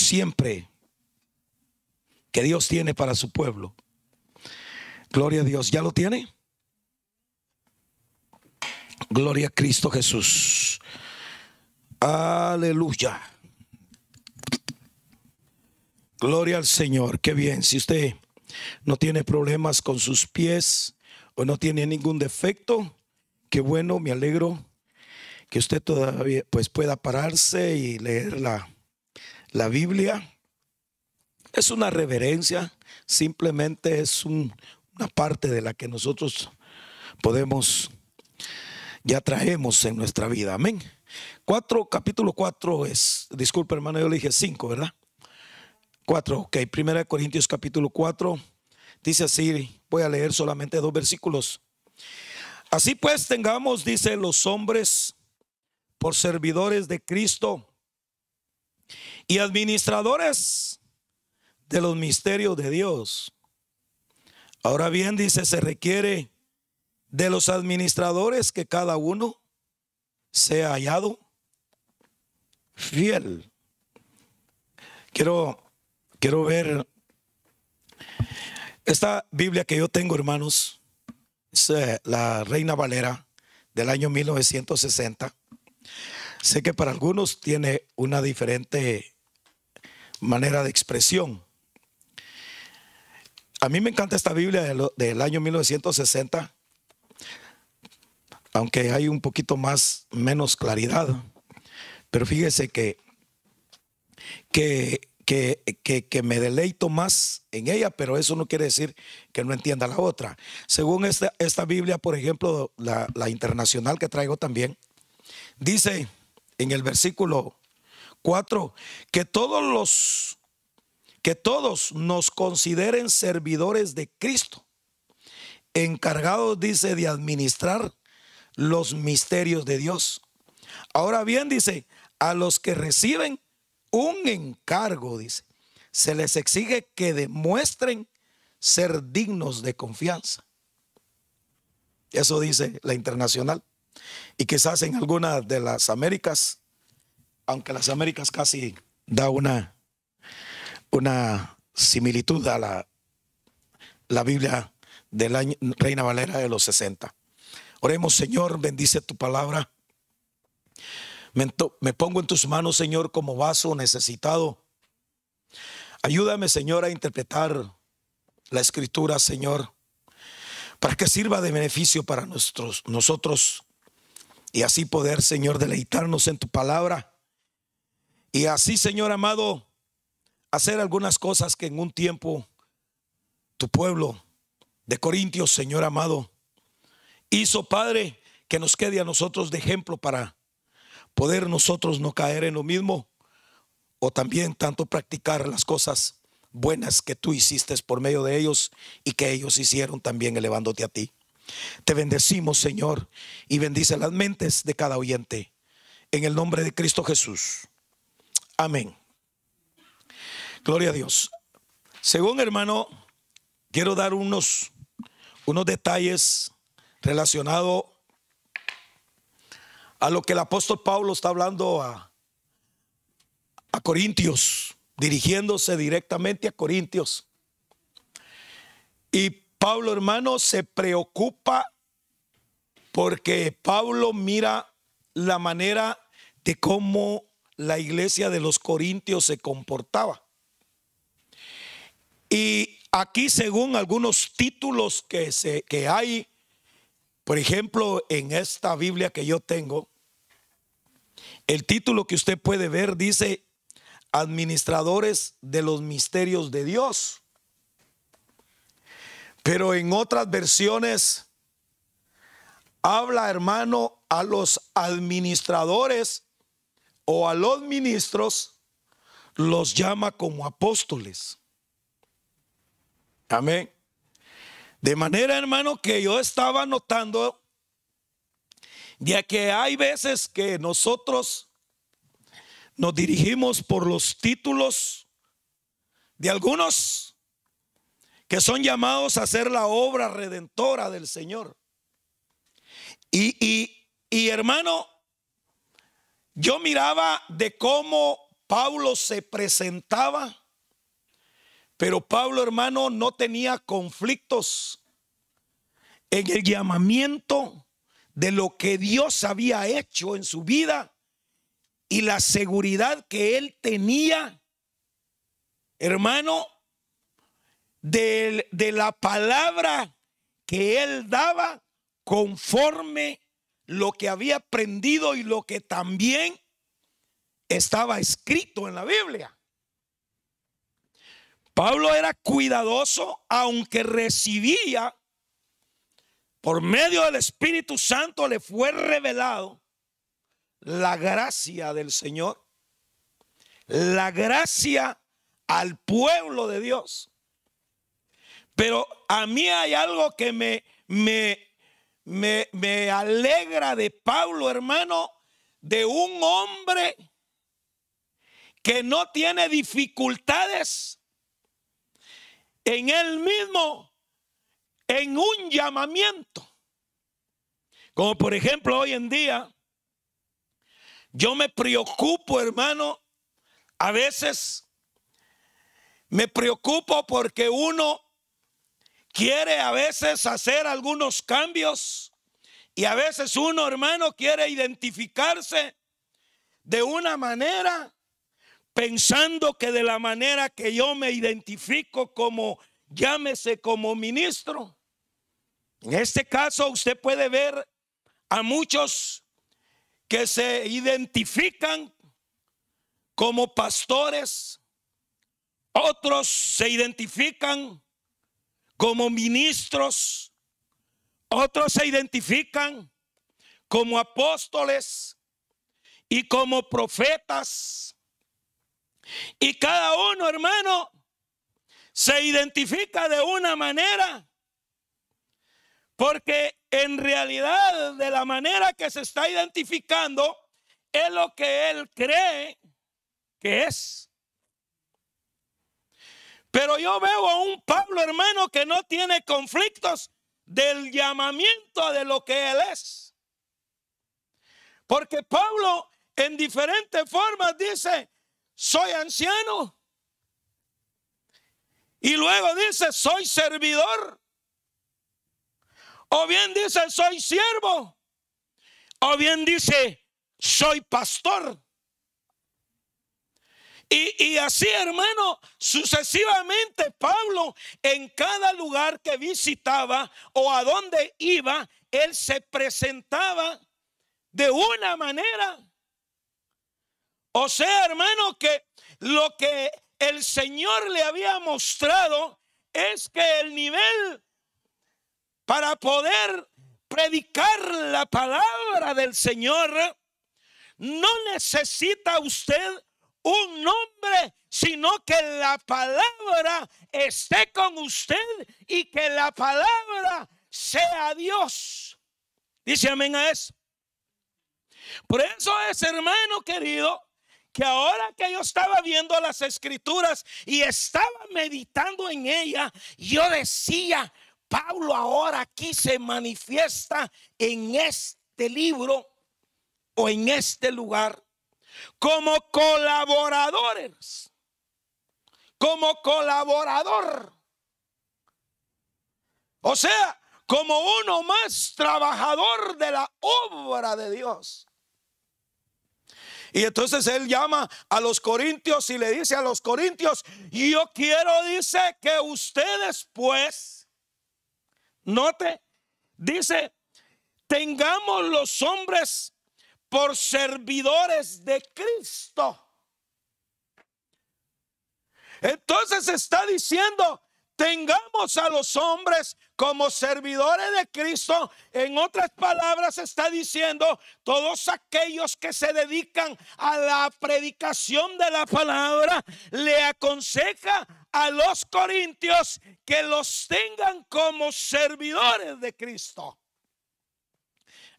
siempre, que Dios tiene para su pueblo. Gloria a Dios. ¿Ya lo tiene? Gloria a Cristo Jesús. Aleluya. Gloria al Señor. Qué bien. Si usted no tiene problemas con sus pies o no tiene ningún defecto, qué bueno, me alegro que usted todavía pues pueda pararse y leer la, la Biblia. Es una reverencia, simplemente es una parte de la que nosotros podemos, ya traemos en nuestra vida. Amén. Cuatro, capítulo cuatro es, disculpe hermano, yo le dije cinco, ¿verdad? Cuatro, ok. Primera Corintios capítulo cuatro dice así, voy a leer solamente dos versículos. Así pues tengamos, dice los hombres, por servidores de Cristo y administradores de los misterios de Dios. Ahora bien, dice, se requiere de los administradores que cada uno sea hallado fiel. Quiero, quiero ver esta Biblia que yo tengo, hermanos, es eh, la Reina Valera del año 1960. Sé que para algunos tiene una diferente manera de expresión. A mí me encanta esta Biblia del, año 1960, aunque hay un poquito más, menos claridad. Pero fíjese que, que, que, me deleito más en ella, pero eso no quiere decir que no entienda la otra. Según esta, esta Biblia, por ejemplo, la, la internacional que traigo también, dice en el versículo 4 que todos los que todos nos consideren servidores de Cristo, encargados dice de administrar los misterios de Dios. Ahora bien dice, a los que reciben un encargo, dice, se les exige que demuestren ser dignos de confianza. Eso dice la internacional. Y quizás en algunas de las Américas, aunque las Américas casi da una, una similitud a la, la Biblia de la Reina Valera de los 60. Oremos, Señor, bendice tu palabra. Me, pongo en tus manos, Señor, como vaso necesitado. Ayúdame, Señor, a interpretar la escritura, Señor, para que sirva de beneficio para nuestros, nosotros y así poder, Señor, deleitarnos en tu palabra. Y así, Señor amado, hacer algunas cosas que en un tiempo tu pueblo de Corintios, Señor amado, hizo, Padre, que nos quede a nosotros de ejemplo para poder nosotros no caer en lo mismo o también tanto practicar las cosas buenas que tú hiciste por medio de ellos y que ellos hicieron también elevándote a ti. Te bendecimos, Señor, y bendice las mentes de cada oyente. En el nombre de Cristo Jesús. Amén. Gloria a Dios. Según hermano, quiero dar unos, unos detalles relacionados a lo que el apóstol Pablo está hablando a, a Corintios, dirigiéndose directamente a Corintios. Y Pablo, hermano, se preocupa porque Pablo mira la manera de cómo la iglesia de los Corintios se comportaba. Y aquí, según algunos títulos que, se, que hay, por ejemplo, en esta Biblia que yo tengo, el título que usted puede ver dice, administradores de los misterios de Dios. Pero en otras versiones habla, hermano, a los administradores o a los ministros, los llama como apóstoles. Amén. De manera, hermano, que yo estaba notando, ya que hay veces que nosotros nos dirigimos por los títulos de algunos que son llamados a hacer la obra redentora del Señor. Y, y, hermano, yo miraba de cómo Pablo se presentaba, pero Pablo hermano no tenía conflictos en el llamamiento de lo que Dios había hecho en su vida y la seguridad que él tenía, hermano, de, la palabra que él daba conforme lo que había aprendido y lo que también estaba escrito en la Biblia. Pablo era cuidadoso, aunque recibía por medio del Espíritu Santo, le fue revelado la gracia del Señor, la gracia al pueblo de Dios. Pero a mí hay algo que me, me, me, alegra de Pablo, hermano, de un hombre que no tiene dificultades en él mismo, en un llamamiento. Como por ejemplo hoy en día, yo me preocupo, hermano, a veces me preocupo porque uno quiere a veces hacer algunos cambios y a veces uno, hermano, quiere identificarse de una manera pensando que de la manera que yo me identifico como, llámese como ministro. En este caso usted puede ver a muchos que se identifican como pastores, otros se identifican como ministros, otros se identifican como apóstoles y como profetas. Y cada uno, hermano, se identifica de una manera. Porque en realidad de la manera que se está identificando es lo que él cree que es. Pero yo veo a un Pablo hermano que no tiene conflictos del llamamiento de lo que él es. Porque Pablo en diferentes formas dice, soy anciano. Y luego dice, soy servidor. O bien dice, soy siervo. O bien dice, soy pastor. Y, así, hermano, sucesivamente Pablo en cada lugar que visitaba o a donde iba, él se presentaba de una manera. O sea, hermano, que lo que el Señor le había mostrado es que el nivel para poder predicar la palabra del Señor no necesita usted un nombre, sino que la palabra esté con usted y que la palabra sea Dios. Dice amén a eso. Por eso es, hermano querido, que ahora que yo estaba viendo las escrituras y estaba meditando en ella, yo decía, Pablo ahora aquí se manifiesta en este libro o en este lugar como colaboradores, como colaborador. O sea, como uno más trabajador de la obra de Dios. Y entonces él llama a los corintios y le dice a los corintios, yo quiero, dice, que ustedes pues, note, dice, tengamos los hombres por servidores de Cristo. Entonces está diciendo, tengamos a los hombres como servidores de Cristo. En otras palabras está diciendo, todos aquellos que se dedican a la predicación de la palabra, le aconseja a los corintios que los tengan como servidores de Cristo.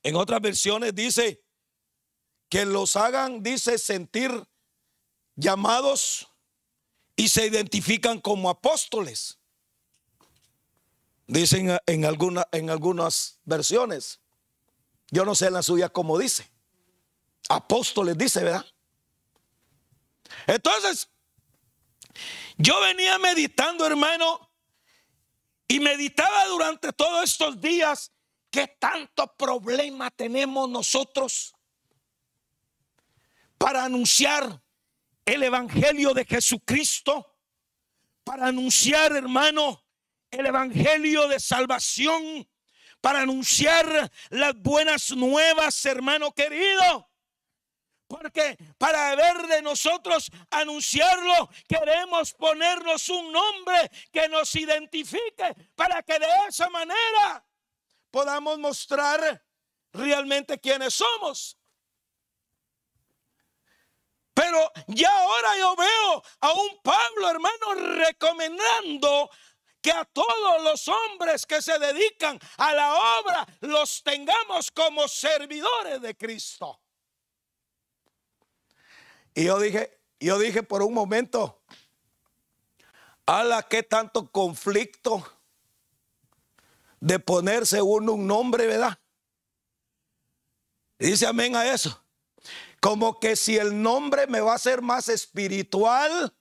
En otras versiones dice, que los hagan, dice, sentir llamados y se identifican como apóstoles. Dicen en, en algunas versiones. Yo no sé en la suya cómo dice. Apóstoles dice, ¿verdad? Entonces, yo venía meditando, hermano, y meditaba durante todos estos días qué tanto problema tenemos nosotros para anunciar el Evangelio de Jesucristo, para anunciar, hermano, el Evangelio de salvación, para anunciar las buenas nuevas, hermano querido. Porque para ver de nosotros anunciarlo, queremos ponernos un nombre que nos identifique para que de esa manera podamos mostrar realmente quiénes somos. Pero ya ahora yo veo a un Pablo, hermano, recomendando que a todos los hombres que se dedican a la obra los tengamos como servidores de Cristo. Y yo dije, yo dije por un momento, ala, qué tanto conflicto de ponerse uno un nombre, ¿verdad? dice amén a eso. Como que si el nombre me va a ser más espiritual,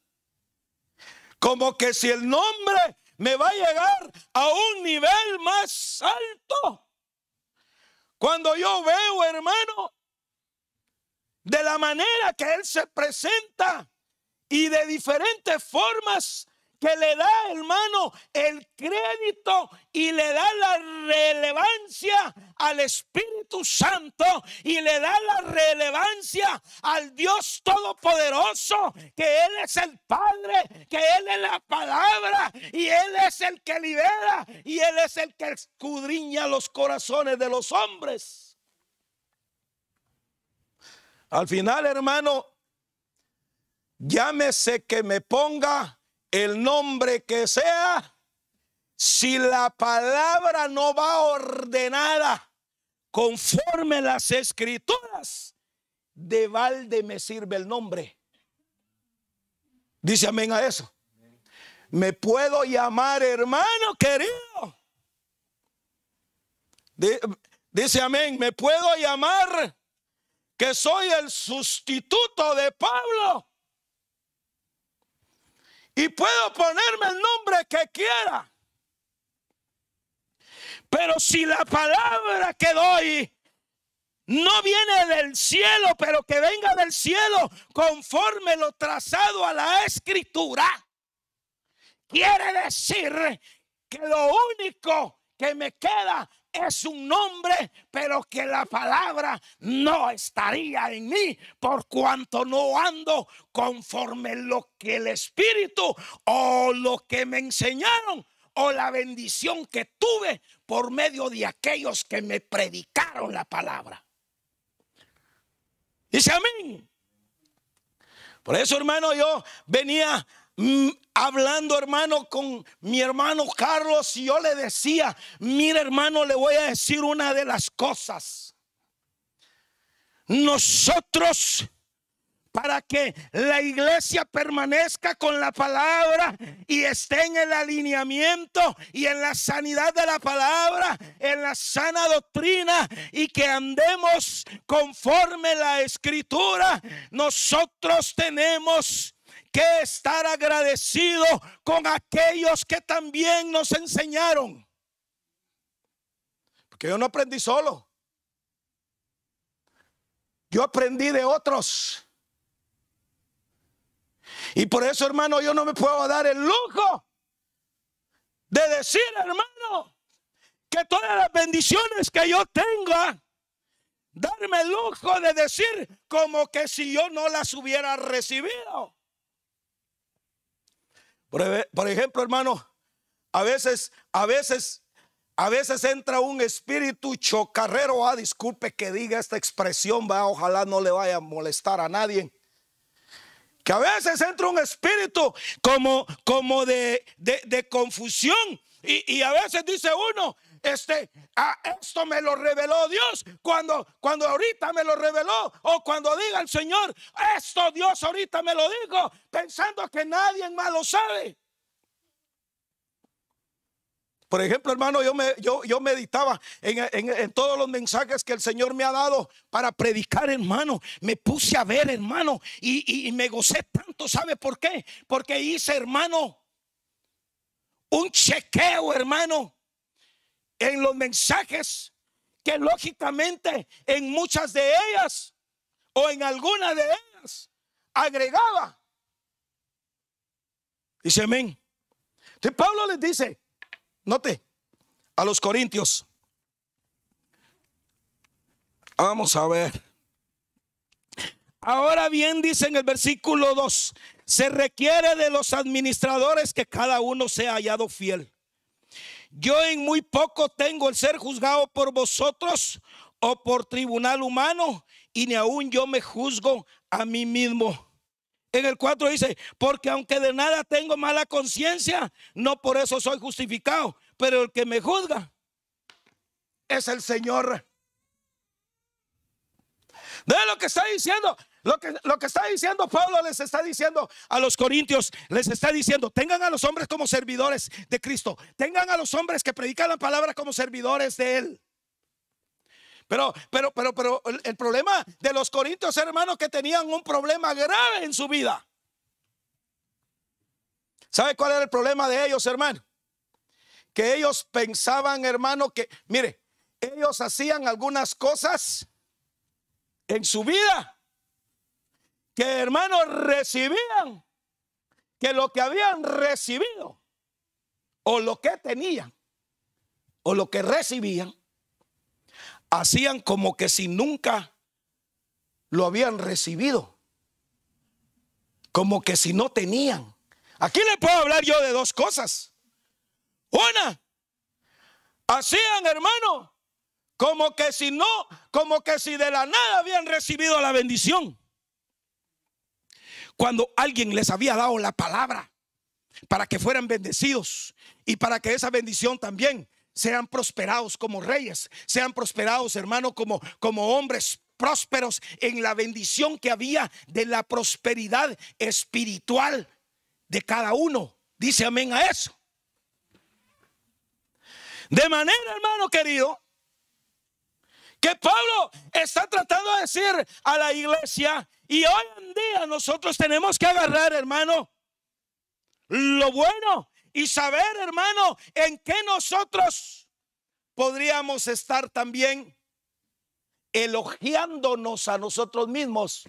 como que si el nombre me va a llegar a un nivel más alto. Cuando yo veo, hermano, de la manera que Él se presenta y de diferentes formas que le da, hermano, el crédito y le da la relevancia al Espíritu Santo y le da la relevancia al Dios Todopoderoso, que Él es el Padre, que Él es la palabra y Él es el que libera y Él es el que escudriña los corazones de los hombres. Al final, hermano, llámese que me ponga el nombre que sea, si la palabra no va ordenada conforme las escrituras, de balde me sirve el nombre. Dice amén a eso. Me puedo llamar hermano querido. Dice amén, me puedo llamar que soy el sustituto de Pablo. Y puedo ponerme el nombre que quiera. Pero si la palabra que doy no viene del cielo, pero que venga del cielo conforme lo trazado a la escritura, quiere decir que lo único que me queda es un nombre, pero que la palabra no estaría en mí por cuanto no ando conforme lo que el Espíritu o lo que me enseñaron o la bendición que tuve por medio de aquellos que me predicaron la palabra. Dice amén. Por eso, hermano, yo venía hablando, hermano, con mi hermano Carlos y yo le decía, mira, hermano, le voy a decir una de las cosas. Nosotros para que la iglesia permanezca con la palabra y esté en el alineamiento y en la sanidad de la palabra, en la sana doctrina y que andemos conforme la escritura, nosotros tenemos que estar agradecido con aquellos que también nos enseñaron. Porque yo no aprendí solo. Yo aprendí de otros. Y por eso, hermano, yo no me puedo dar el lujo de decir, hermano, que todas las bendiciones que yo tenga, darme el lujo de decir como que si yo no las hubiera recibido. Por, ejemplo, hermano, a veces, a veces, a veces entra un espíritu chocarrero. Ah, disculpe que diga esta expresión, va, ojalá no le vaya a molestar a nadie. Que a veces entra un espíritu como, como de, de, confusión. Y, y a veces dice uno, este, a esto me lo reveló Dios cuando, cuando ahorita me lo reveló o cuando diga el Señor, esto Dios ahorita me lo dijo, pensando que nadie más lo sabe. Por ejemplo, hermano, yo, me, yo, yo meditaba en, todos los mensajes que el Señor me ha dado para predicar, hermano. Me puse a ver, hermano, y, y me gocé tanto. ¿Sabe por qué? Porque hice, hermano, un chequeo, hermano, en los mensajes que lógicamente en muchas de ellas o en alguna de ellas agregaba. Dice amén. Entonces Pablo les dice, note, a los corintios. Vamos a ver. Ahora bien, dice en el versículo 2, se requiere de los administradores que cada uno sea hallado fiel. Yo en muy poco tengo el ser juzgado por vosotros o por tribunal humano, y ni aún yo me juzgo a mí mismo. En el 4 dice, porque aunque de nada tengo mala conciencia, no por eso soy justificado, pero el que me juzga es el Señor. De lo que está diciendo, lo que, lo que está diciendo Pablo les está diciendo a los corintios, les está diciendo, tengan a los hombres como servidores de Cristo, tengan a los hombres que predican la palabra como servidores de Él. Pero, pero, pero, pero el, problema de los corintios, hermanos, que tenían un problema grave en su vida. ¿Sabe cuál era el problema de ellos, hermano? Que ellos pensaban, hermano, que, mire, ellos hacían algunas cosas en su vida que, hermanos, recibían, que lo que habían recibido, o lo que tenían, o lo que recibían, hacían como que si nunca lo habían recibido. Como que si no tenían. Aquí le puedo hablar yo de dos cosas. Una, hacían hermano, como que si no, como que si de la nada habían recibido la bendición. Cuando alguien les había dado la palabra para que fueran bendecidos y para que esa bendición también sean prosperados como reyes, sean prosperados, hermano, como, como hombres prósperos en la bendición que había de la prosperidad espiritual de cada uno. Dice amén a eso. De manera, hermano querido, que Pablo está tratando de decir a la iglesia y hoy en día nosotros tenemos que agarrar, hermano, lo bueno y saber, hermano, en qué nosotros podríamos estar también elogiándonos a nosotros mismos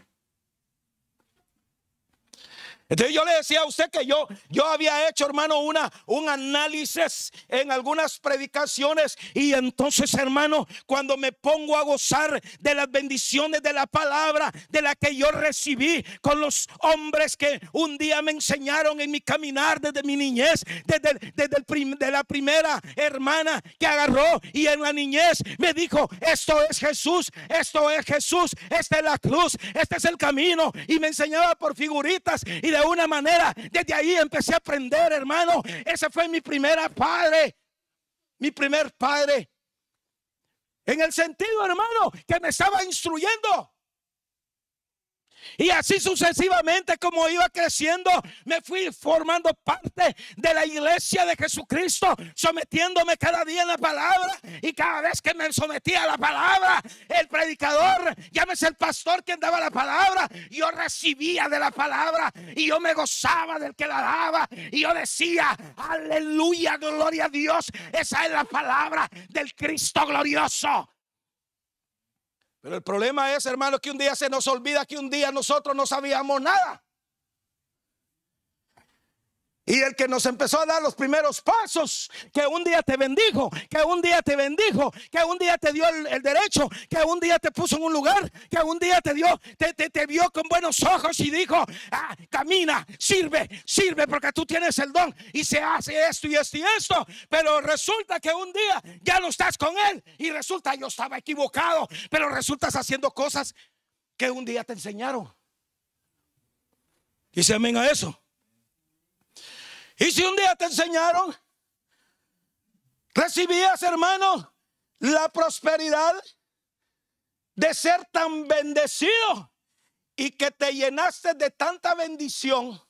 entonces yo le decía a usted que yo, yo había hecho, hermano, una, un análisis en algunas predicaciones. Y entonces, hermano, cuando me pongo a gozar de las bendiciones de la palabra, de la que yo recibí con los hombres que un día me enseñaron en mi caminar desde mi niñez, desde, desde el de la primera hermana que agarró y en la niñez me dijo, esto es Jesús, esto es Jesús, esta es la cruz, este es el camino. Y me enseñaba por figuritas y de una manera. Desde ahí empecé a aprender, hermano. Ese fue mi primer padre. Mi primer padre. En el sentido, hermano, que me estaba instruyendo. Y así sucesivamente como iba creciendo, me fui formando parte de la iglesia de Jesucristo, sometiéndome cada día en la palabra. Y cada vez que me sometía a la palabra, el predicador, llámese el pastor quien daba la palabra, yo recibía de la palabra y yo me gozaba del que la daba. Y yo decía, aleluya, gloria a Dios. Esa es la palabra del Cristo glorioso. Pero el problema es, hermano, que un día se nos olvida que un día nosotros no sabíamos nada. Y el que nos empezó a dar los primeros pasos, que un día te bendijo, que un día te bendijo, que un día te dio el, derecho, que un día te puso en un lugar, que un día te dio, te, te, vio con buenos ojos y dijo, ah, camina, sirve, sirve porque tú tienes el don y se hace esto y esto y esto. Pero resulta que un día ya no estás con él y resulta yo estaba equivocado, pero resultas haciendo cosas que un día te enseñaron. Se amén a eso. Y si un día te enseñaron, recibías, hermano, la prosperidad de ser tan bendecido y que te llenaste de tanta bendición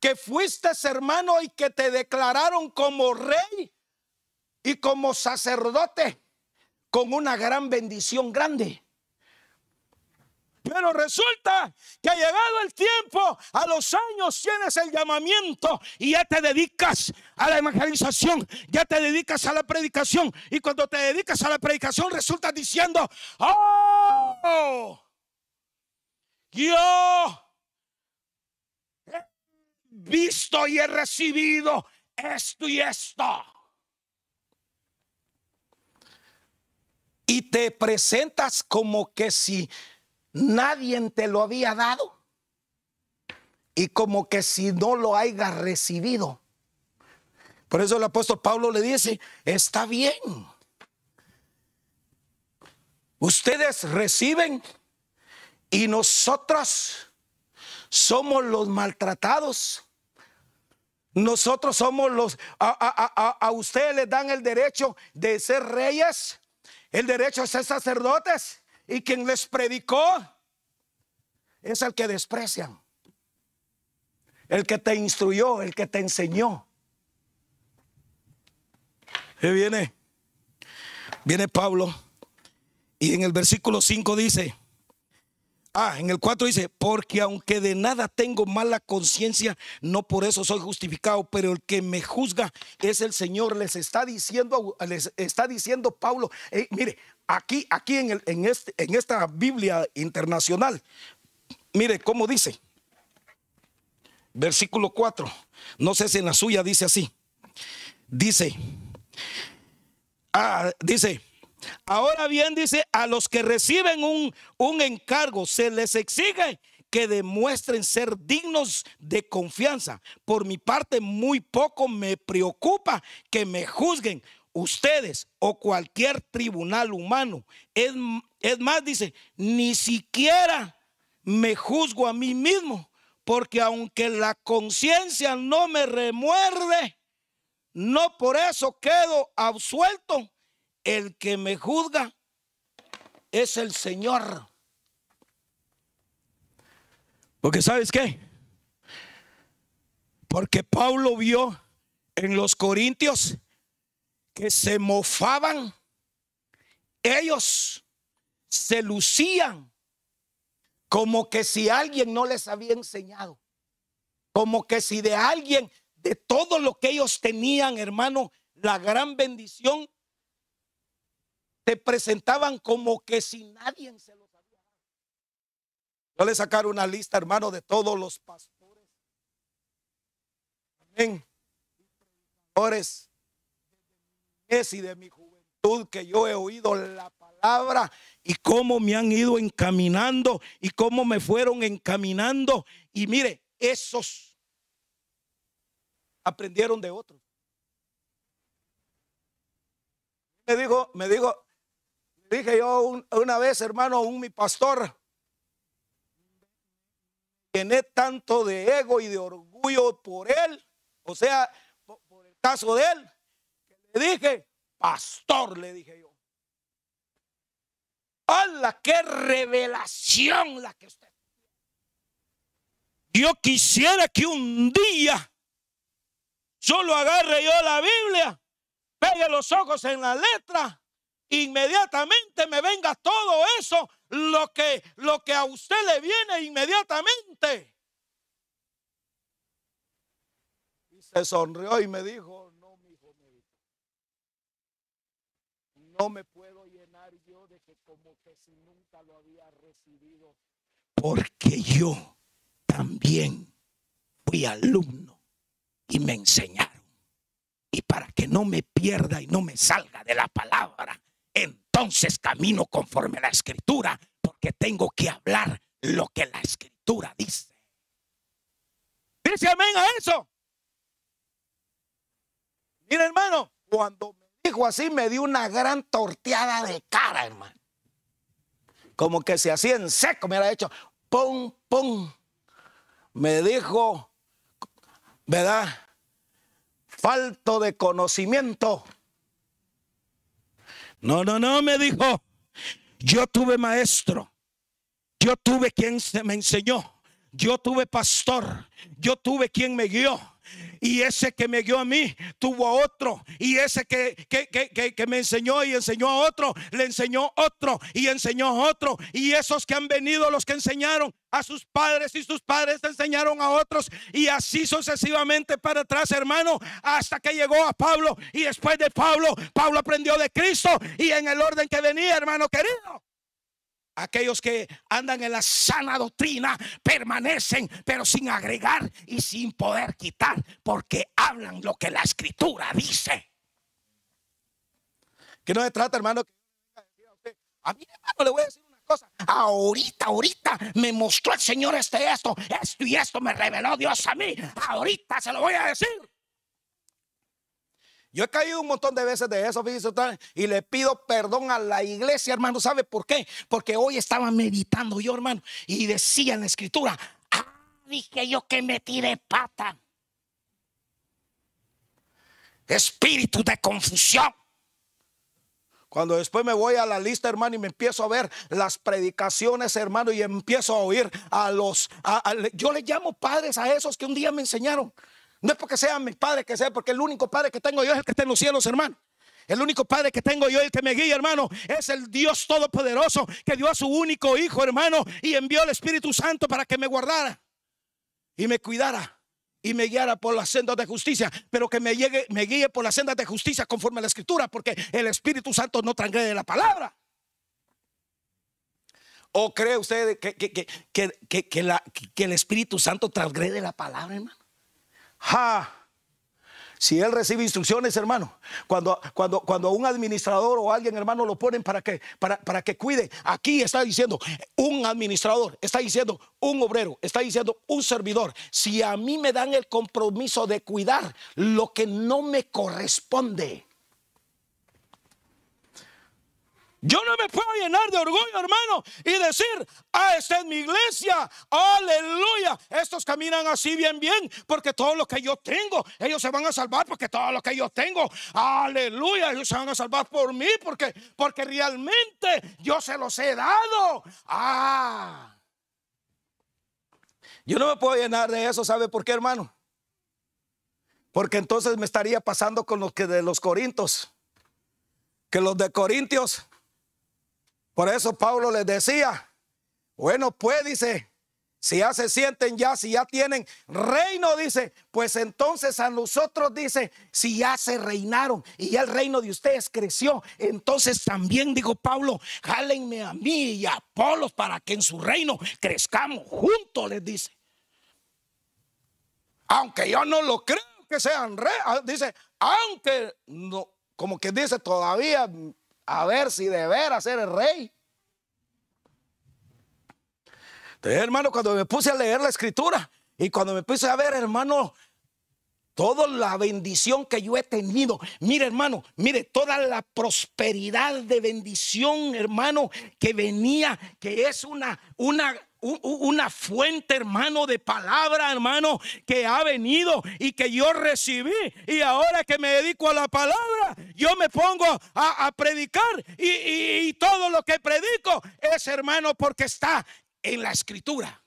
que fuiste hermano y que te declararon como rey y como sacerdote con una gran bendición grande. Pero resulta que ha llegado el tiempo, a los años tienes el llamamiento y ya te dedicas a la evangelización, ya te dedicas a la predicación. Y cuando te dedicas a la predicación resulta diciendo, oh, yo he visto y he recibido esto y esto. Y te presentas como que si nadie te lo había dado y como que si no lo haya recibido. Por eso el apóstol Pablo le dice, está bien. Ustedes reciben y nosotros somos los maltratados. Nosotros somos los, a, a, ustedes les dan el derecho de ser reyes, el derecho a ser sacerdotes y quien les predicó es el que desprecian. El que te instruyó, el que te enseñó. Y viene, viene Pablo y en el versículo 5 dice, Ah, en el 4 dice, porque aunque de nada tengo mala conciencia, no por eso soy justificado, pero el que me juzga es el Señor. Les está diciendo, les está diciendo Pablo, mire, aquí, aquí en, el, en, este, en esta Biblia internacional, mire cómo dice, versículo 4, no sé si en la suya dice así, dice, ah, dice, Ahora bien, dice, a los que reciben un, un encargo se les exige que demuestren ser dignos de confianza. Por mi parte, muy poco me preocupa que me juzguen ustedes o cualquier tribunal humano. Es, es, más, dice, ni siquiera me juzgo a mí mismo, porque aunque la conciencia no me remuerde, no por eso quedo absuelto el que me juzga es el Señor. Porque sabes qué? Porque Pablo vio en los corintios que se mofaban, ellos se lucían como que si alguien no les había enseñado, como que si de alguien, de todo lo que ellos tenían, hermano, la gran bendición se presentaban como que si nadie se los había dado. Le sacaron una lista, hermano, de todos los pastores. Amén. Pastores es y de mi juventud que yo he oído la palabra y cómo me han ido encaminando y cómo me fueron encaminando. Y mire, esos aprendieron de otros. Me dijo, me dijo, Dije yo una vez, hermano, un mi pastor, llené tanto de ego y de orgullo por él, o sea, por, el caso de él, dije, pastor, le dije yo. ¡Hala, qué revelación la que usted! Yo quisiera que un día solo agarre yo la Biblia, pegue los ojos en la letra inmediatamente me venga todo eso, lo que, lo que a usted le viene inmediatamente. Y se sonrió y me dijo, no, mi hijo, no me puedo llenar yo de que como que si nunca lo había recibido, porque yo también fui alumno y me enseñaron. Y para que no me pierda y no me salga de la palabra, entonces camino conforme a la escritura, porque tengo que hablar lo que la escritura dice. Dice amén a eso. Mira, hermano, cuando me dijo así, me dio una gran torteada de cara, hermano. Como que se hacía en seco, me ha hecho pum, pum. Me dijo, ¿verdad? Falto de conocimiento. No, no, no, me dijo. Yo tuve maestro. Yo tuve quien me enseñó. Yo tuve pastor. Yo tuve quien me guió. Y ese que me guió a mí tuvo otro, y ese que, que, me enseñó y enseñó a otro, le enseñó otro y enseñó a otro, y esos que han venido, los que enseñaron a sus padres y sus padres enseñaron a otros, y así sucesivamente para atrás, hermano, hasta que llegó a Pablo, y después de Pablo, Pablo aprendió de Cristo, y en el orden que venía, hermano querido. Aquellos que andan en la sana doctrina permanecen, pero sin agregar y sin poder quitar, porque hablan lo que la escritura dice. Que no se trata, hermano, a mí, hermano, le voy a decir una cosa. Ahorita, ahorita me mostró el Señor este, esto, esto y esto me reveló Dios a mí. Ahorita se lo voy a decir. Yo he caído un montón de veces de eso, y le pido perdón a la iglesia, hermano. ¿Sabe por qué? Porque hoy estaba meditando yo, hermano, y decía en la escritura, ah, dije yo que me tiré pata. Espíritu de confusión. Cuando después me voy a la lista, hermano, y me empiezo a ver las predicaciones, hermano, y empiezo a oír a los, yo le llamo padres a esos que un día me enseñaron. No es porque sea mi padre que sea, porque el único padre que tengo yo es el que está en los cielos, hermano. El único padre que tengo yo, el que me guía, hermano, es el Dios Todopoderoso que dio a su único hijo, hermano, y envió al Espíritu Santo para que me guardara y me cuidara y me guiara por las sendas de justicia, pero que me, llegue, me guíe por las sendas de justicia conforme a la Escritura, porque el Espíritu Santo no transgrede la palabra. ¿O cree usted que, que, que, que el Espíritu Santo transgrede la palabra, hermano? Ja. Si él recibe instrucciones, hermano, cuando, cuando, cuando un administrador o alguien, hermano, lo ponen para que, para, para que cuide, aquí está diciendo un administrador, está diciendo un obrero, está diciendo un servidor. Si a mí me dan el compromiso de cuidar lo que no me corresponde, Yo no me puedo llenar de orgullo, hermano, y decir, ah, esta es mi iglesia, aleluya. Estos caminan así bien, bien, porque todo lo que yo tengo, ellos se van a salvar porque todo lo que yo tengo, aleluya, ellos se van a salvar por mí, porque, porque realmente yo se los he dado. Ah. Yo no me puedo llenar de eso, ¿sabe por qué, hermano? Porque entonces me estaría pasando con los que de los Corintios, que los de Corintios por eso Pablo les decía, bueno, pues dice, si ya se sienten ya, si ya tienen reino, dice, pues entonces a nosotros dice, si ya se reinaron y ya el reino de ustedes creció, entonces también digo Pablo, jálenme a mí y a Apolos para que en su reino crezcamos juntos, les dice. Aunque yo no lo creo que sean reyes, ah, dice, aunque no, como que dice todavía a ver si de veras ser el rey. Entonces, hermano, cuando me puse a leer la escritura y cuando me puse a ver, hermano, toda la bendición que yo he tenido. Mire, hermano, mire, toda la prosperidad de bendición, hermano, que venía, que es una, una, una fuente, hermano, de palabra, hermano, que ha venido y que yo recibí. Y ahora que me dedico a la palabra, yo me pongo a, predicar. Y, y todo lo que predico es, hermano, porque está en la escritura.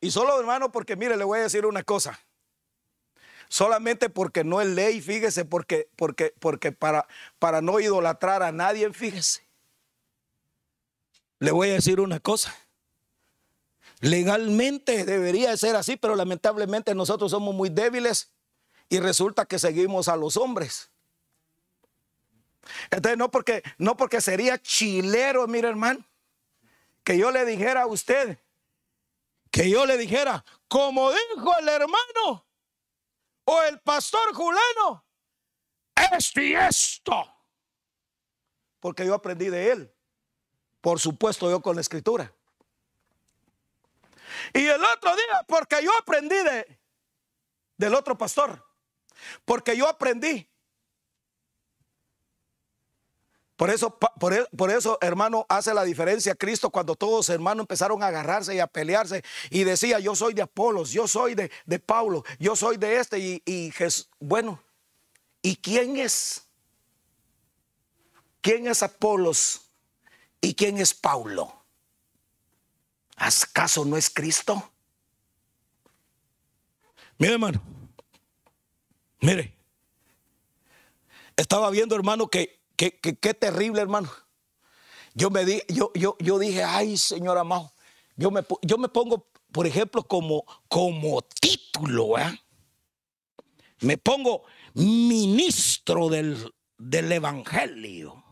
Y solo, hermano, porque mire, le voy a decir una cosa. Solamente porque no es ley, fíjese, porque, porque, porque para, para no idolatrar a nadie, fíjese. Le voy a decir una cosa. Legalmente debería ser así, pero lamentablemente nosotros somos muy débiles y resulta que seguimos a los hombres. Entonces no porque no porque sería chilero, mire hermano, que yo le dijera a usted, que yo le dijera, como dijo el hermano o el pastor Julano, esto y esto. Porque yo aprendí de él. Por supuesto, yo con la escritura. Y el otro día, porque yo aprendí de, del otro pastor. Porque yo aprendí. Por eso, por, eso, hermano, hace la diferencia Cristo cuando todos, hermanos, empezaron a agarrarse y a pelearse y decía, yo soy de Apolos, yo soy de, de Pablo, yo soy de este. Y, y Jesús, bueno, ¿y quién es? ¿Quién es Apolos? ¿Y quién es Pablo? ¿Acaso no es Cristo? Mire, hermano. Mire. Estaba viendo, hermano, que qué terrible, hermano. Yo me di, yo, yo, yo dije, ay, Señor amado, yo me, yo me pongo, por ejemplo, como, como título, ¿eh? me pongo ministro del, del Evangelio.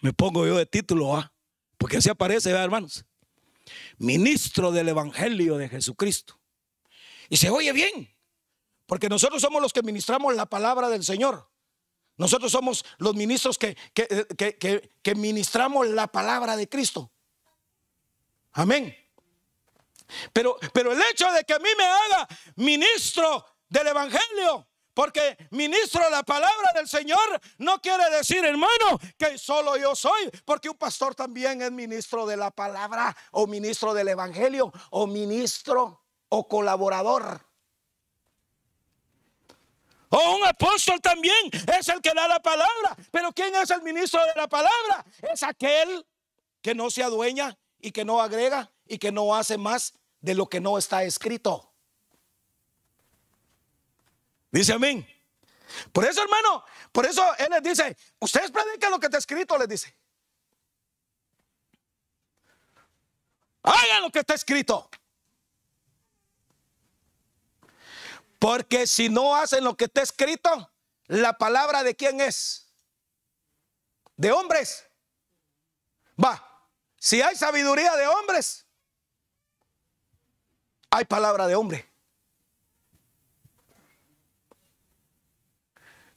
Me pongo yo de título, ¿ah? porque así aparece, hermanos. Ministro del Evangelio de Jesucristo. Y se oye bien, porque nosotros somos los que ministramos la palabra del Señor. Nosotros somos los ministros que, que, ministramos la palabra de Cristo. Amén. Pero, pero el hecho de que a mí me haga ministro del Evangelio, porque ministro la palabra del Señor, no quiere decir, hermano, que solo yo soy, porque un pastor también es ministro de la palabra, o ministro del Evangelio, o ministro o colaborador. O un apóstol también es el que da la palabra. Pero ¿quién es el ministro de la palabra? Es aquel que no se adueña y que no agrega y que no hace más de lo que no está escrito. Dice amén. Por eso, hermano, por eso Él les dice, ustedes predican lo que está escrito, les dice. Hagan lo que está escrito. Porque si no hacen lo que está escrito, la palabra de quién es? De hombres. Va, si hay sabiduría de hombres, hay palabra de hombre.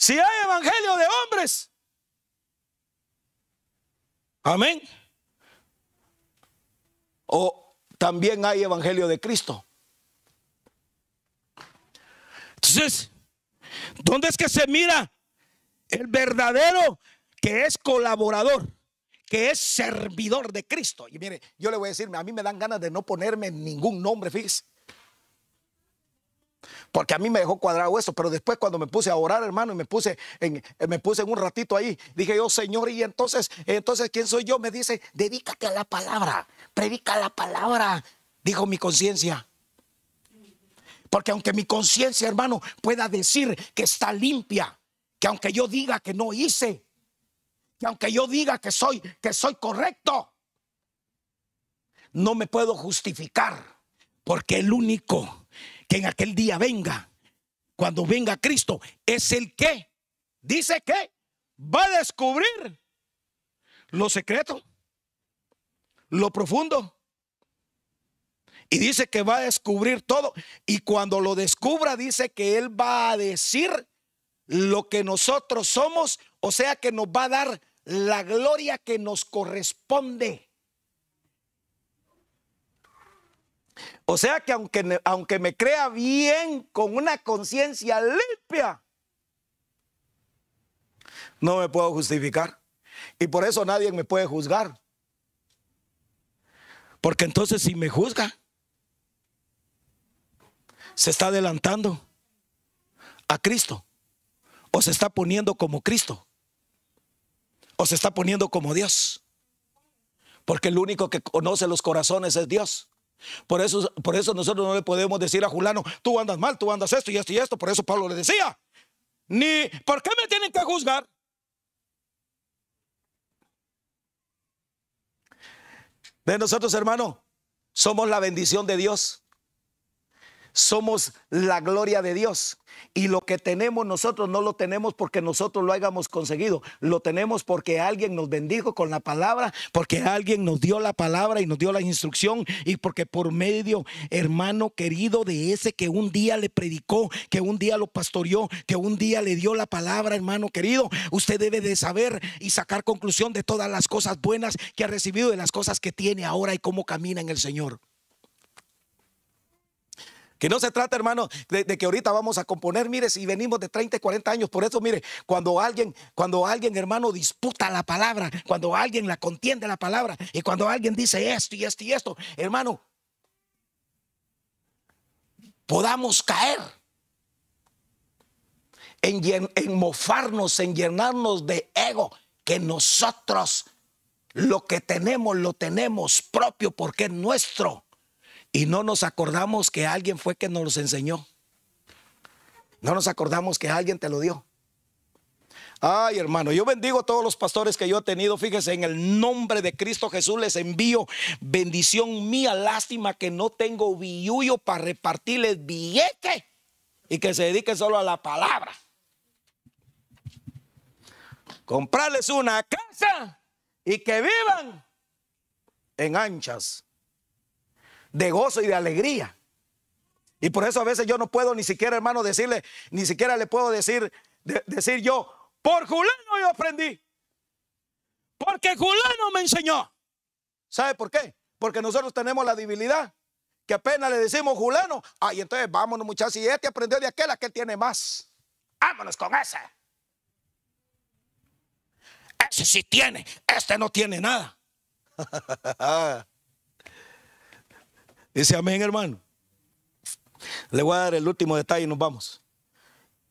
Si hay evangelio de hombres, amén. O también hay evangelio de Cristo. Entonces, ¿dónde es que se mira el verdadero que es colaborador? que es servidor de Cristo. Y mire, yo le voy a decir, a mí me dan ganas de no ponerme ningún nombre, fíjese. Porque a mí me dejó cuadrado eso, pero después cuando me puse a orar, hermano, y me puse en, me puse en un ratito ahí, dije yo, Señor, y entonces, entonces, ¿quién soy yo? Me dice, dedícate a la palabra, predica la palabra, dijo mi conciencia. Porque aunque mi conciencia, hermano, pueda decir que está limpia, que aunque yo diga que no hice, que aunque yo diga que soy que soy correcto, no me puedo justificar, porque el único que en aquel día venga, cuando venga Cristo, es el que dice que va a descubrir lo secreto, lo profundo y dice que va a descubrir todo. Y cuando lo descubra, dice que Él va a decir lo que nosotros somos. O sea que nos va a dar la gloria que nos corresponde. O sea que aunque, aunque me crea bien, con una conciencia limpia, no me puedo justificar. Y por eso nadie me puede juzgar. Porque entonces si me juzga, se está adelantando a Cristo o se está poniendo como Cristo o se está poniendo como Dios. Porque el único que conoce los corazones es Dios. Por eso, por eso nosotros no le podemos decir a Julano, tú andas mal, tú andas esto y esto y esto. Por eso Pablo le decía, ni, ¿por qué me tienen que juzgar? De nosotros, hermano, somos la bendición de Dios somos la gloria de Dios. Y lo que tenemos nosotros no lo tenemos porque nosotros lo hayamos conseguido. Lo tenemos porque alguien nos bendijo con la palabra, porque alguien nos dio la palabra y nos dio la instrucción y porque por medio, hermano querido, de ese que un día le predicó, que un día lo pastoreó, que un día le dio la palabra, hermano querido, usted debe de saber y sacar conclusión de todas las cosas buenas que ha recibido, de las cosas que tiene ahora y cómo camina en el Señor. Que no se trata, hermano, de, que ahorita vamos a componer, mire, si venimos de 30 y 40 años, por eso, mire, cuando alguien, cuando alguien, hermano, disputa la palabra, cuando alguien la contiende la palabra, y cuando alguien dice esto y esto y esto, hermano, podamos caer en, en mofarnos, en llenarnos de ego, que nosotros lo que tenemos, lo tenemos propio porque es nuestro y no nos acordamos que alguien fue que nos los enseñó. No nos acordamos que alguien te lo dio. Ay, hermano, yo bendigo a todos los pastores que yo he tenido. Fíjese, en el nombre de Cristo Jesús les envío bendición mía. Lástima que no tengo billuyo para repartirles billete y que se dediquen solo a la palabra. Comprarles una casa y que vivan en anchas de gozo y de alegría. Y por eso a veces yo no puedo ni siquiera, hermano, decirle, ni siquiera le puedo decir, decir yo, por Julano yo aprendí. Porque Julano me enseñó. ¿Sabe por qué? Porque nosotros tenemos la debilidad. Que apenas le decimos Julano. Ay, entonces vámonos muchachos. Y este aprendió de aquel, aquel tiene más. Vámonos con ese. Ese sí tiene. Este no tiene nada. Dice amén, hermano. Le voy a dar el último detalle y nos vamos.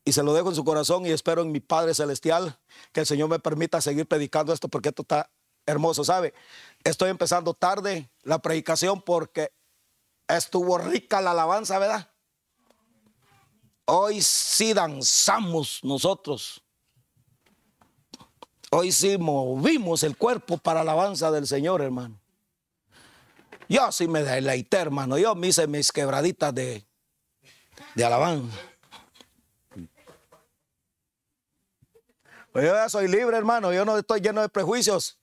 Y se lo dejo en su corazón y espero en mi Padre Celestial que el Señor me permita seguir predicando esto porque esto está hermoso, ¿sabe? Estoy empezando tarde la predicación porque estuvo rica la alabanza, ¿verdad? Hoy sí danzamos nosotros. Hoy sí movimos el cuerpo para alabanza del Señor, hermano. Yo sí me deleité, hermano. Yo me hice mis quebraditas de, de alabanza. Pues yo ya soy libre, hermano. Yo no estoy lleno de prejuicios.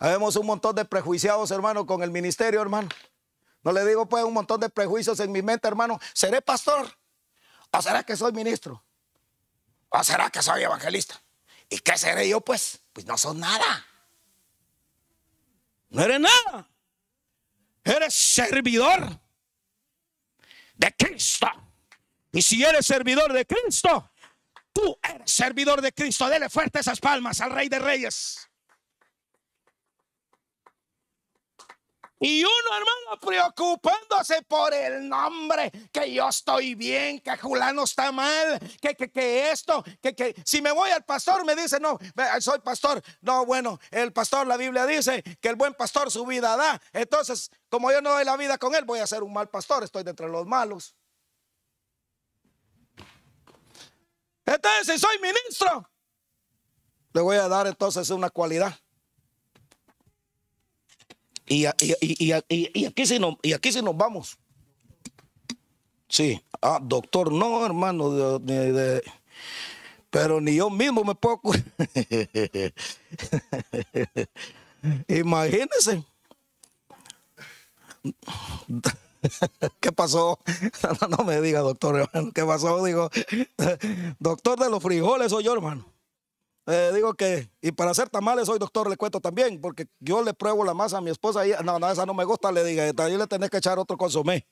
Habemos un montón de prejuiciados, hermano, con el ministerio, hermano. No le digo, pues, un montón de prejuicios en mi mente, hermano. ¿Seré pastor? ¿O será que soy ministro? ¿O será que soy evangelista? ¿Y qué seré yo, pues? Pues no son nada. No eres nada. Eres servidor de Cristo. Y si eres servidor de Cristo, Tú eres servidor de Cristo. Dele fuerte esas palmas al Rey de Reyes. Y uno, hermano, preocupándose por el nombre, que yo estoy bien, que Julano está mal, que, que, que esto, que, que si me voy al pastor me dice, no, soy pastor. No, bueno, el pastor, la Biblia dice que el buen pastor su vida da. Entonces, como yo no doy la vida con él, voy a ser un mal pastor, estoy de entre los malos. Entonces, si soy ministro, le voy a dar entonces una cualidad. Y, aquí, sí no, y aquí sí nos vamos. Sí, ah, doctor, no, hermano, pero ni yo mismo me puedo. Imagínense. ¿Qué pasó? No, me diga, doctor, hermano. ¿Qué pasó? Digo, doctor de los frijoles soy yo, hermano. Eh, digo que, y para hacer tamales soy doctor, le cuento también, porque yo le pruebo la masa a mi esposa y no, no, esa no me gusta, le diga, ahí le tenés que echar otro consomé.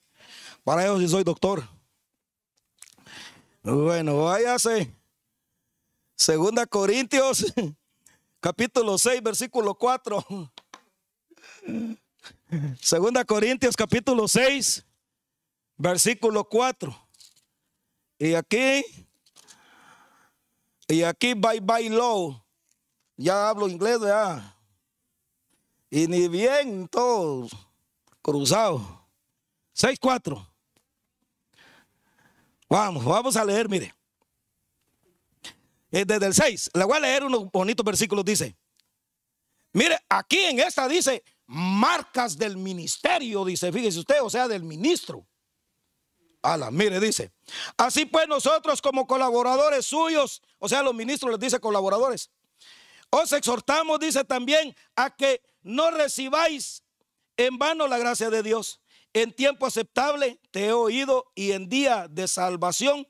Para eso sí soy doctor. Bueno, váyase. Segunda Corintios, capítulo 6, versículo 4. Segunda Corintios capítulo 6, versículo 4. Y aquí, y aquí, bye bye low. Ya hablo inglés, ya. Y ni bien todo cruzado. 6, 4. Vamos, vamos a leer, mire. Desde el 6, le voy a leer unos bonitos versículos, dice. Mire, aquí en esta dice, marcas del ministerio, dice, fíjese usted, o sea, del ministro. Ala, mire, dice, así pues nosotros como colaboradores suyos, o sea, los ministros les dice colaboradores, os exhortamos, dice también, a que no recibáis en vano la gracia de Dios. En tiempo aceptable te he oído y en día de salvación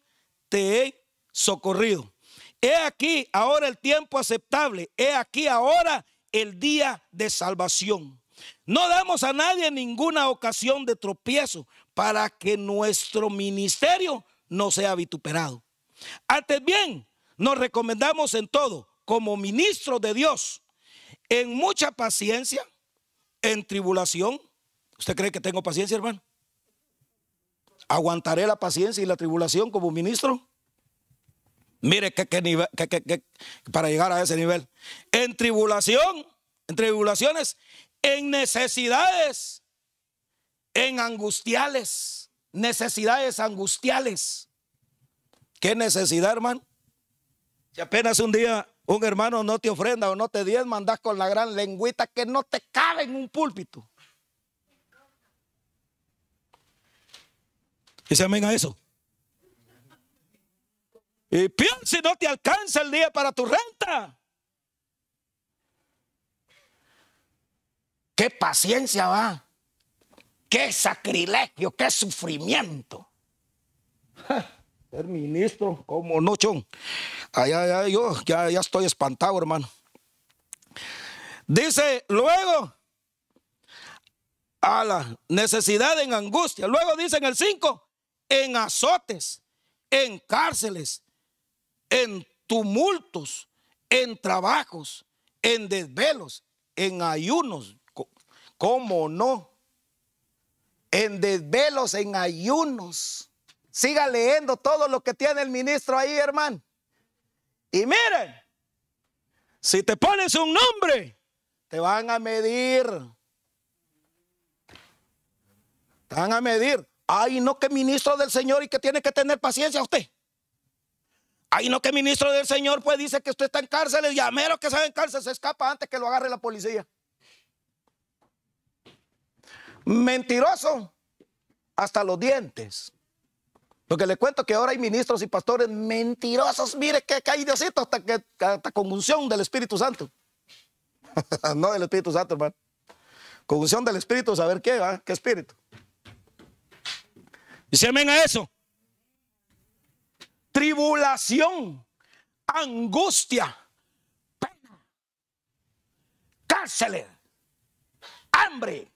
te he socorrido. He aquí ahora el tiempo aceptable, he aquí ahora el día de salvación. No damos a nadie ninguna ocasión de tropiezo para que nuestro ministerio no sea vituperado. Antes bien, nos recomendamos en todo, como ministros de Dios, en mucha paciencia, en tribulación. ¿Usted cree que tengo paciencia, hermano? ¿Aguantaré la paciencia y la tribulación como ministro? Mire qué, nivel, para llegar a ese nivel. En tribulación, en tribulaciones en necesidades, en angustiales, necesidades angustiales. ¿Qué necesidad, hermano? Si apenas un día un hermano no te ofrenda o no te diezma, andas con la gran lengüita que no te cabe en un púlpito. Se amén a eso. Y peor si no te alcanza el día para tu renta. Qué paciencia va. Qué sacrilegio, qué sufrimiento. El ministro, como no, chon. Allá, yo ya, ya estoy espantado, hermano. Dice, luego, a la necesidad en angustia. Luego dice en el 5, en azotes, en cárceles, en tumultos, en trabajos, en desvelos, en ayunos. ¿Cómo no? En desvelos, en ayunos. Siga leyendo todo lo que tiene el ministro ahí, hermano. Y miren, si te pones un nombre, te van a medir. Te van a medir. Ay, no que ministro del Señor y que tiene que tener paciencia usted. Ay, no que ministro del Señor pues dice que usted está en cárcel y a mero que sabe en cárcel se escapa antes que lo agarre la policía. Mentiroso hasta los dientes. Porque le cuento que ahora hay ministros y pastores mentirosos. Mire que hay Diosito hasta, que, hasta con unción del Espíritu Santo. no del Espíritu Santo, hermano. Con unción del Espíritu, saber qué, va, qué espíritu. Y se a eso. Tribulación, angustia, pena, cárceles, hambre,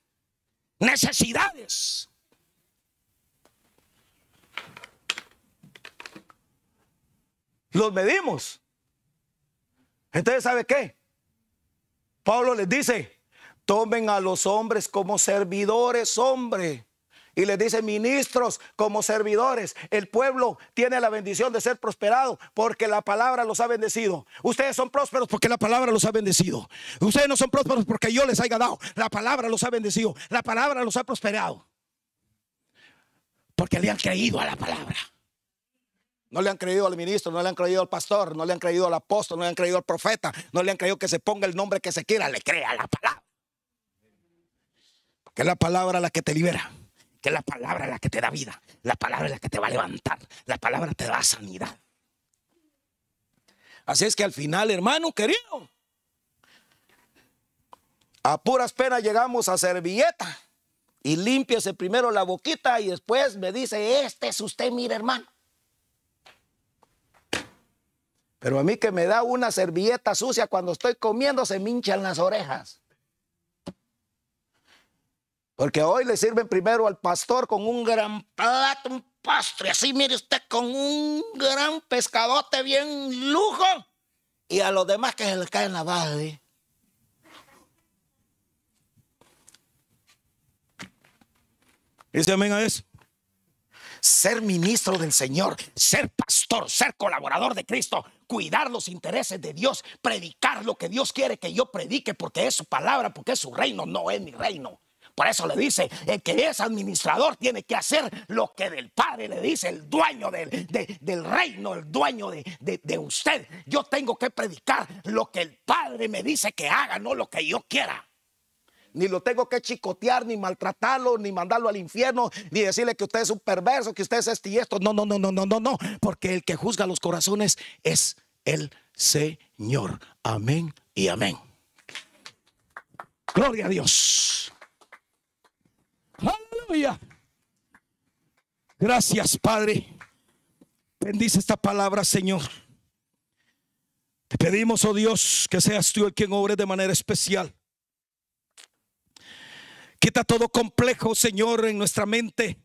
necesidades los medimos. Entonces, ¿sabe qué? Pablo les dice, tomen a los hombres como servidores, hombre. Y les dice, ministros como servidores. El pueblo tiene la bendición de ser prosperado porque la palabra los ha bendecido. Ustedes son prósperos porque la palabra los ha bendecido. Ustedes no son prósperos porque yo les haya dado. La palabra los ha bendecido. La palabra los ha prosperado. Porque le han creído a la palabra. No le han creído al ministro, no le han creído al pastor, no le han creído al apóstol, no le han creído al profeta, no le han creído que se ponga el nombre que se quiera, le crea la palabra. Que es la palabra la que te libera, que es la palabra la que te da vida, la palabra la que te va a levantar, la palabra te da sanidad. Así es que al final, hermano querido, a puras penas llegamos a servilleta y limpiese primero la boquita y después me dice, este es usted, mire hermano. Pero a mí que me da una servilleta sucia cuando estoy comiendo se me hinchan las orejas. Porque hoy le sirven primero al pastor con un gran plato, un postre, así mire usted, con un gran pescadote bien lujo. Y a los demás que se les caen la base. Dice amén a eso ser ministro del Señor, ser pastor, ser colaborador de Cristo, cuidar los intereses de Dios, predicar lo que Dios quiere que yo predique porque es su palabra, porque es su reino, no es mi reino. Por eso le dice, el que es administrador tiene que hacer lo que del Padre le dice, el dueño del, del reino, el dueño de, de usted. Yo tengo que predicar lo que el Padre me dice que haga, no lo que yo quiera ni lo tengo que chicotear, ni maltratarlo, ni mandarlo al infierno, ni decirle que usted es un perverso, que usted es este y esto. No, no, no, no, no, no, no. Porque el que juzga los corazones es el Señor. Amén y amén. Gloria a Dios. Gracias, Padre. Bendice esta palabra, Señor. Te pedimos, oh Dios, que seas tú el quien obre de manera especial. Quita todo complejo, Señor, en nuestra mente.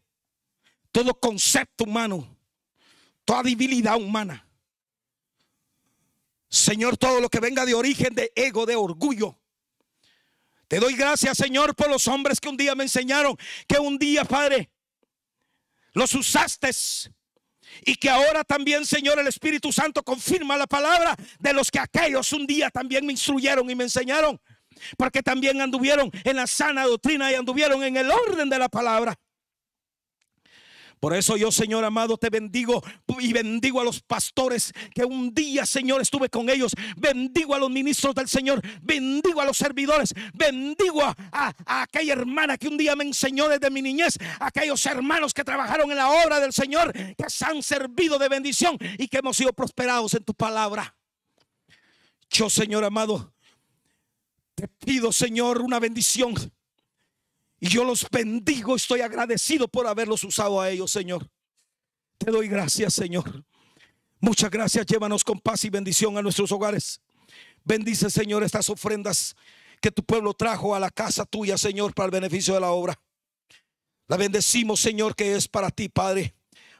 Todo concepto humano. Toda debilidad humana. Señor, todo lo que venga de origen de ego, de orgullo. Te doy gracias, Señor, por los hombres que un día me enseñaron, que un día, Padre, los usaste. Y que ahora también, Señor, el Espíritu Santo confirma la palabra de los que aquellos un día también me instruyeron y me enseñaron porque también anduvieron en la sana doctrina y anduvieron en el orden de la palabra. Por eso yo, Señor amado, te bendigo y bendigo a los pastores que un día, Señor, estuve con ellos. Bendigo a los ministros del Señor. Bendigo a los servidores. Bendigo a, aquella hermana que un día me enseñó desde mi niñez. aquellos hermanos que trabajaron en la obra del Señor, que se han servido de bendición y que hemos sido prosperados en tu palabra. Yo, Señor amado, te pido, Señor, una bendición y yo los bendigo, estoy agradecido por haberlos usado a ellos, Señor. Te doy gracias, Señor. Muchas gracias. Llévanos con paz y bendición a nuestros hogares. Bendice, Señor, estas ofrendas que tu pueblo trajo a la casa tuya, Señor, para el beneficio de la obra. La bendecimos, Señor, que es para ti, Padre,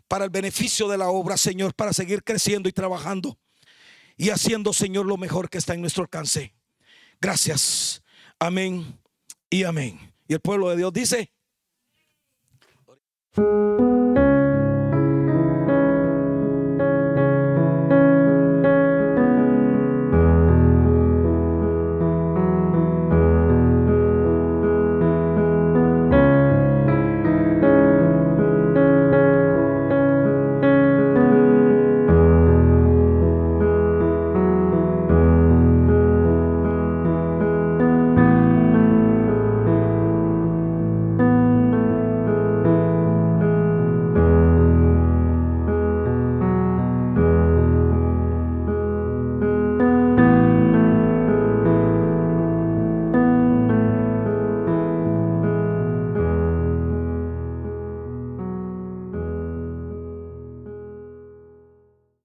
para el beneficio de la obra, Señor, para seguir creciendo y trabajando y haciendo, Señor, lo mejor que está en nuestro alcance. Gracias. Amén y amén. Y el pueblo de Dios dice...